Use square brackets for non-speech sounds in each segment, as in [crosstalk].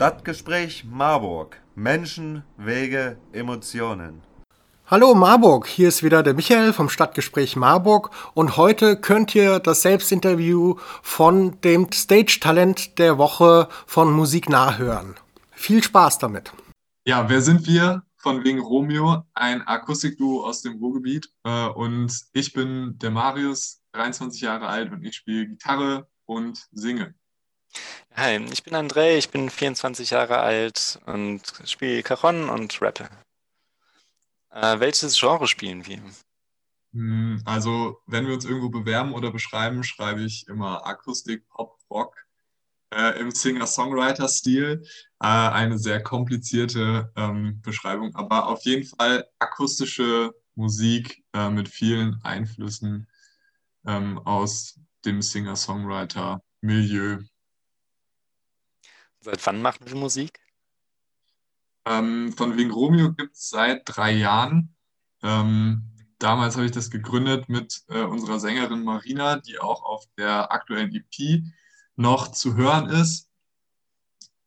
Stadtgespräch Marburg. Menschen, Wege, Emotionen. Hallo Marburg, hier ist wieder der Michael vom Stadtgespräch Marburg und heute könnt ihr das Selbstinterview von dem Stage-Talent der Woche von Musik nachhören. Viel Spaß damit. Ja, wer sind wir? Von wegen Romeo, ein Akustikduo aus dem Ruhrgebiet. Äh, und ich bin der Marius, 23 Jahre alt und ich spiele Gitarre und singe. Hi, ich bin André, ich bin 24 Jahre alt und spiele Cajon und rappe. Äh, welches Genre spielen wir? Hm, also, wenn wir uns irgendwo bewerben oder beschreiben, schreibe ich immer Akustik, Pop, Rock äh, im Singer-Songwriter-Stil. Äh, eine sehr komplizierte ähm, Beschreibung, aber auf jeden Fall akustische Musik äh, mit vielen Einflüssen ähm, aus dem Singer-Songwriter-Milieu. Seit wann machen wir Musik? Ähm, von wegen Romeo gibt es seit drei Jahren. Ähm, damals habe ich das gegründet mit äh, unserer Sängerin Marina, die auch auf der aktuellen EP noch zu hören ist.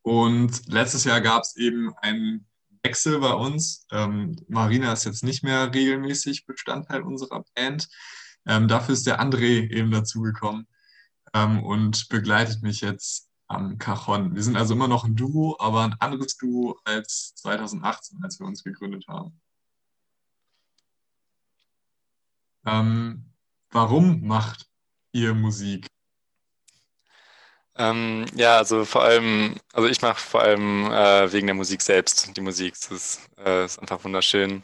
Und letztes Jahr gab es eben einen Wechsel bei uns. Ähm, Marina ist jetzt nicht mehr regelmäßig Bestandteil unserer Band. Ähm, dafür ist der André eben dazugekommen ähm, und begleitet mich jetzt am Cajon. Wir sind also immer noch ein Duo, aber ein anderes Duo als 2018, als wir uns gegründet haben. Ähm, warum macht ihr Musik? Ähm, ja, also vor allem, also ich mache vor allem äh, wegen der Musik selbst. Die Musik ist, äh, ist einfach wunderschön.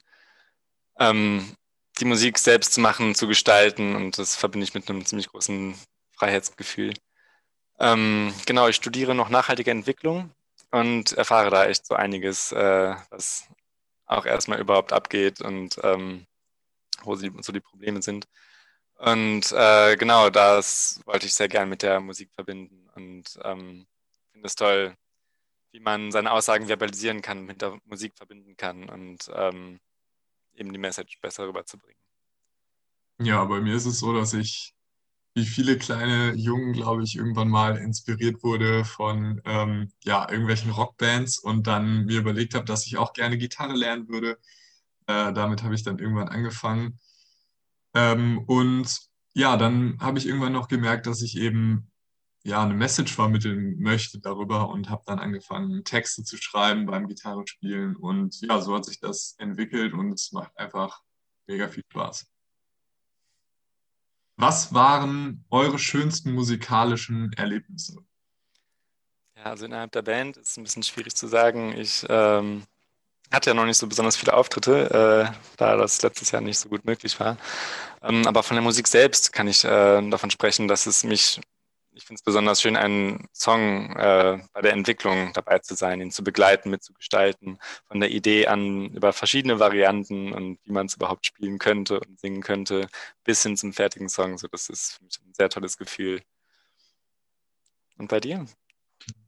Ähm, die Musik selbst zu machen, zu gestalten und das verbinde ich mit einem ziemlich großen Freiheitsgefühl. Ähm, genau, ich studiere noch nachhaltige Entwicklung und erfahre da echt so einiges, äh, was auch erstmal überhaupt abgeht und ähm, wo sie, so die Probleme sind. Und äh, genau, das wollte ich sehr gern mit der Musik verbinden und ähm, finde es toll, wie man seine Aussagen verbalisieren kann, mit der Musik verbinden kann und ähm, eben die Message besser rüberzubringen. Ja, bei mir ist es so, dass ich wie viele kleine Jungen, glaube ich, irgendwann mal inspiriert wurde von ähm, ja, irgendwelchen Rockbands und dann mir überlegt habe, dass ich auch gerne Gitarre lernen würde. Äh, damit habe ich dann irgendwann angefangen. Ähm, und ja, dann habe ich irgendwann noch gemerkt, dass ich eben ja eine Message vermitteln möchte darüber und habe dann angefangen, Texte zu schreiben beim Gitarrespielen. Und ja, so hat sich das entwickelt und es macht einfach mega viel Spaß. Was waren eure schönsten musikalischen Erlebnisse? Ja, also innerhalb der Band ist es ein bisschen schwierig zu sagen. Ich ähm, hatte ja noch nicht so besonders viele Auftritte, äh, da das letztes Jahr nicht so gut möglich war. Ähm, aber von der Musik selbst kann ich äh, davon sprechen, dass es mich ich finde es besonders schön, einen Song äh, bei der Entwicklung dabei zu sein, ihn zu begleiten, mitzugestalten, von der Idee an über verschiedene Varianten und wie man es überhaupt spielen könnte und singen könnte, bis hin zum fertigen Song. So, das ist für mich ein sehr tolles Gefühl. Und bei dir?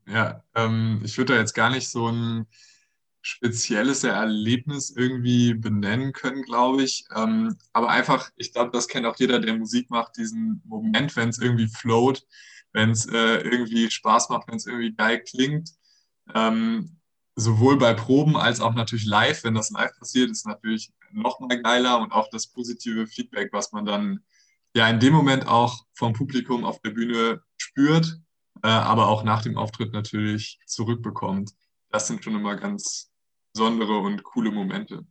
Ja, ähm, ich würde da jetzt gar nicht so ein spezielles Erlebnis irgendwie benennen können, glaube ich. Ähm, aber einfach, ich glaube, das kennt auch jeder, der Musik macht, diesen Moment, wenn es irgendwie float, wenn es äh, irgendwie Spaß macht, wenn es irgendwie geil klingt. Ähm, sowohl bei Proben als auch natürlich live. Wenn das live passiert, ist natürlich noch mal geiler und auch das positive Feedback, was man dann ja in dem Moment auch vom Publikum auf der Bühne spürt, äh, aber auch nach dem Auftritt natürlich zurückbekommt. Das sind schon immer ganz besondere und coole Momente.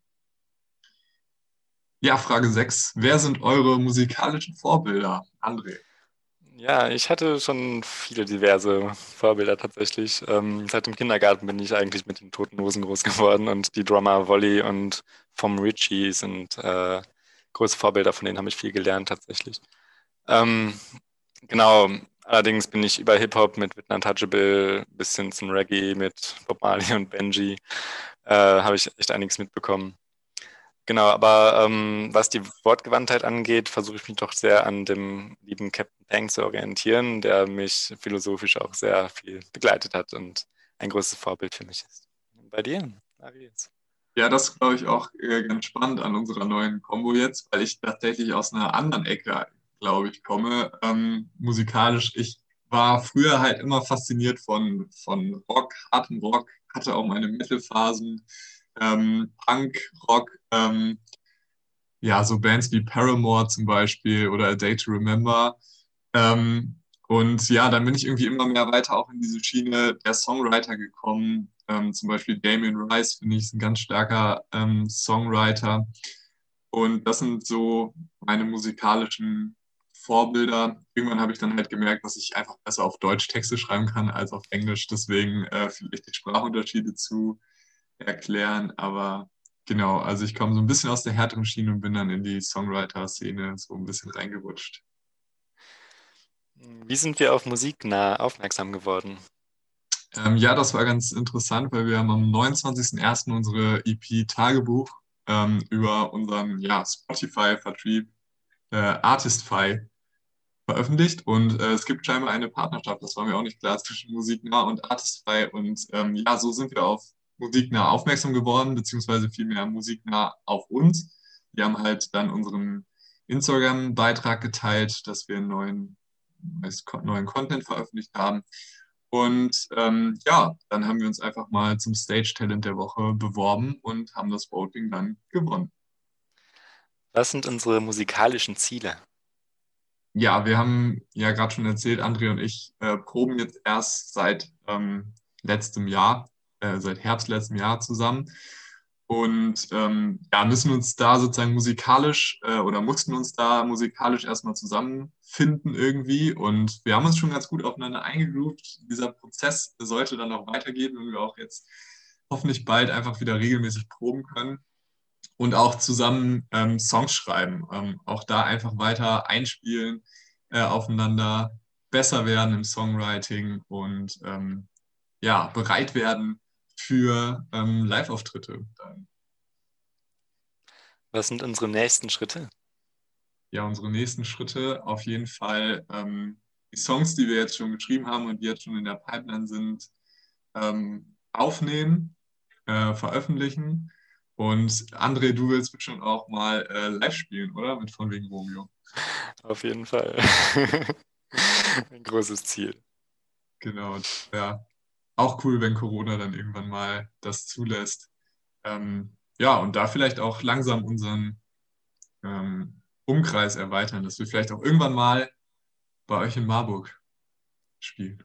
Ja, Frage 6. Wer sind eure musikalischen Vorbilder, André? Ja, ich hatte schon viele diverse Vorbilder tatsächlich. Ähm, seit dem Kindergarten bin ich eigentlich mit den Toten Hosen groß geworden und die Drummer Wolly und Vom Richie sind äh, große Vorbilder, von denen habe ich viel gelernt tatsächlich. Ähm, genau, allerdings bin ich über Hip-Hop mit Whitney Untouchable bis hin zum Reggae mit Bob Marley und Benji, äh, habe ich echt einiges mitbekommen. Genau, aber ähm, was die Wortgewandtheit angeht, versuche ich mich doch sehr an dem lieben Captain Peng zu orientieren, der mich philosophisch auch sehr viel begleitet hat und ein großes Vorbild für mich ist. Und bei dir, Marius? Ja, das glaube ich auch äh, ganz spannend an unserer neuen Combo jetzt, weil ich tatsächlich aus einer anderen Ecke, glaube ich, komme. Ähm, musikalisch, ich war früher halt immer fasziniert von, von Rock, hartem Rock, hatte auch meine Metal-Phasen, ähm, Punk, Rock, ähm, ja, so Bands wie Paramore zum Beispiel oder A Day to Remember. Ähm, und ja, dann bin ich irgendwie immer mehr weiter auch in diese Schiene der Songwriter gekommen. Ähm, zum Beispiel Damien Rice finde ich ist ein ganz starker ähm, Songwriter. Und das sind so meine musikalischen Vorbilder. Irgendwann habe ich dann halt gemerkt, dass ich einfach besser auf Deutsch Texte schreiben kann als auf Englisch. Deswegen äh, vielleicht die Sprachunterschiede zu erklären. Aber genau, also ich komme so ein bisschen aus der härteren Schiene und bin dann in die Songwriter-Szene so ein bisschen reingerutscht. Wie sind wir auf Musik nah aufmerksam geworden? Ähm, ja, das war ganz interessant, weil wir haben am 29.01. unsere EP Tagebuch ähm, über unseren ja, Spotify-Vertrieb äh, Artistify veröffentlicht und äh, es gibt scheinbar eine Partnerschaft, das war mir auch nicht klar, zwischen Musiknah und Artistify und ähm, ja, so sind wir auf Musiknah aufmerksam geworden, beziehungsweise vielmehr Musiknah auf uns. Wir haben halt dann unseren Instagram-Beitrag geteilt, dass wir einen neuen, neuen Content veröffentlicht haben. Und ähm, ja, dann haben wir uns einfach mal zum Stage Talent der Woche beworben und haben das Voting dann gewonnen. Was sind unsere musikalischen Ziele? Ja, wir haben ja gerade schon erzählt, André und ich äh, proben jetzt erst seit ähm, letztem Jahr, äh, seit Herbst letztem Jahr zusammen und ähm, ja, müssen uns da sozusagen musikalisch äh, oder mussten uns da musikalisch erstmal zusammenfinden irgendwie. Und wir haben uns schon ganz gut aufeinander eingegroovt. Dieser Prozess sollte dann auch weitergehen, wenn wir auch jetzt hoffentlich bald einfach wieder regelmäßig proben können und auch zusammen ähm, Songs schreiben. Ähm, auch da einfach weiter einspielen, äh, aufeinander besser werden im Songwriting und ähm, ja, bereit werden für ähm, Live-Auftritte. Was sind unsere nächsten Schritte? Ja, unsere nächsten Schritte auf jeden Fall ähm, die Songs, die wir jetzt schon geschrieben haben und die jetzt schon in der Pipeline sind, ähm, aufnehmen, äh, veröffentlichen. Und André, du willst bestimmt auch mal äh, live spielen, oder? Mit von wegen Romeo. Auf jeden Fall. [laughs] Ein großes Ziel. Genau, ja auch cool, wenn Corona dann irgendwann mal das zulässt. Ähm, ja, und da vielleicht auch langsam unseren ähm, Umkreis erweitern, dass wir vielleicht auch irgendwann mal bei euch in Marburg spielen.